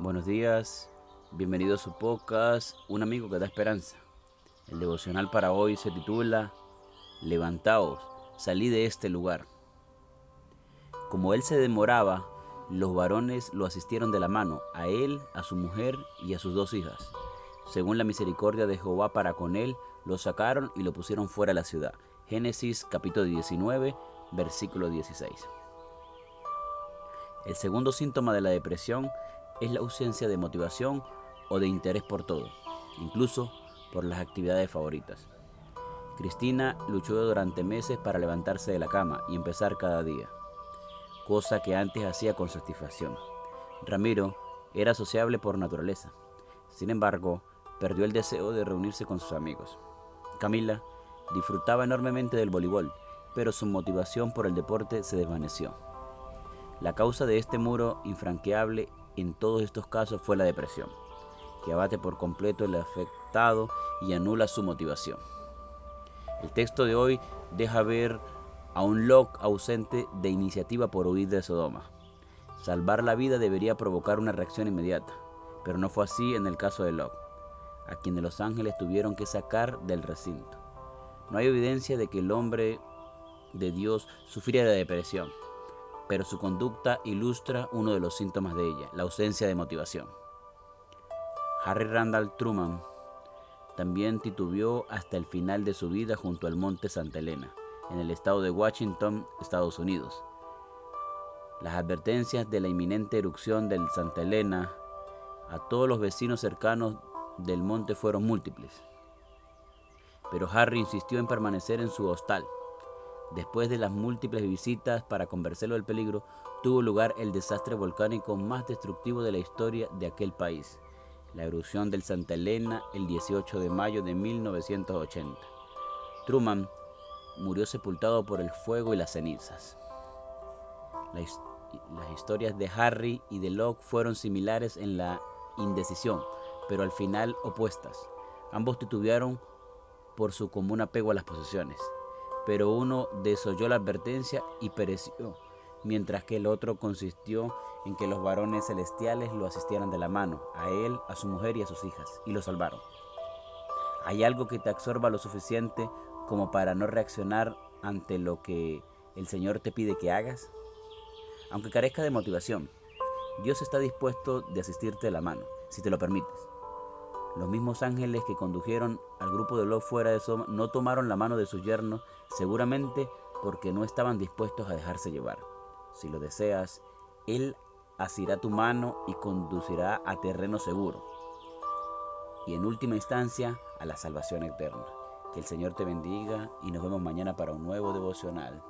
Buenos días, bienvenido a su podcast, Un amigo que da esperanza. El devocional para hoy se titula Levantaos, salí de este lugar. Como él se demoraba, los varones lo asistieron de la mano, a él, a su mujer y a sus dos hijas. Según la misericordia de Jehová para con él, lo sacaron y lo pusieron fuera de la ciudad. Génesis capítulo 19, versículo 16. El segundo síntoma de la depresión es la ausencia de motivación o de interés por todo, incluso por las actividades favoritas. Cristina luchó durante meses para levantarse de la cama y empezar cada día, cosa que antes hacía con satisfacción. Ramiro era sociable por naturaleza, sin embargo, perdió el deseo de reunirse con sus amigos. Camila disfrutaba enormemente del voleibol, pero su motivación por el deporte se desvaneció. La causa de este muro infranqueable en todos estos casos fue la depresión, que abate por completo el afectado y anula su motivación. El texto de hoy deja ver a un Lot ausente de iniciativa por huir de Sodoma. Salvar la vida debería provocar una reacción inmediata, pero no fue así en el caso de Lot, a quien los ángeles tuvieron que sacar del recinto. No hay evidencia de que el hombre de Dios sufriera de depresión pero su conducta ilustra uno de los síntomas de ella, la ausencia de motivación. Harry Randall Truman también titubeó hasta el final de su vida junto al monte Santa Elena, en el estado de Washington, Estados Unidos. Las advertencias de la inminente erupción del Santa Elena a todos los vecinos cercanos del monte fueron múltiples. Pero Harry insistió en permanecer en su hostal Después de las múltiples visitas para conversarlo del peligro, tuvo lugar el desastre volcánico más destructivo de la historia de aquel país, la erupción del Santa Elena el 18 de mayo de 1980. Truman murió sepultado por el fuego y las cenizas. las historias de Harry y de Locke fueron similares en la indecisión, pero al final opuestas. Ambos titubearon por su común apego a las posesiones pero uno desoyó la advertencia y pereció, mientras que el otro consistió en que los varones celestiales lo asistieran de la mano, a él, a su mujer y a sus hijas, y lo salvaron. ¿Hay algo que te absorba lo suficiente como para no reaccionar ante lo que el Señor te pide que hagas? Aunque carezca de motivación, Dios está dispuesto de asistirte de la mano, si te lo permites. Los mismos ángeles que condujeron al grupo de Lot fuera de Soma no tomaron la mano de su yerno, seguramente porque no estaban dispuestos a dejarse llevar. Si lo deseas, Él asirá tu mano y conducirá a terreno seguro. Y en última instancia, a la salvación eterna. Que el Señor te bendiga y nos vemos mañana para un nuevo devocional.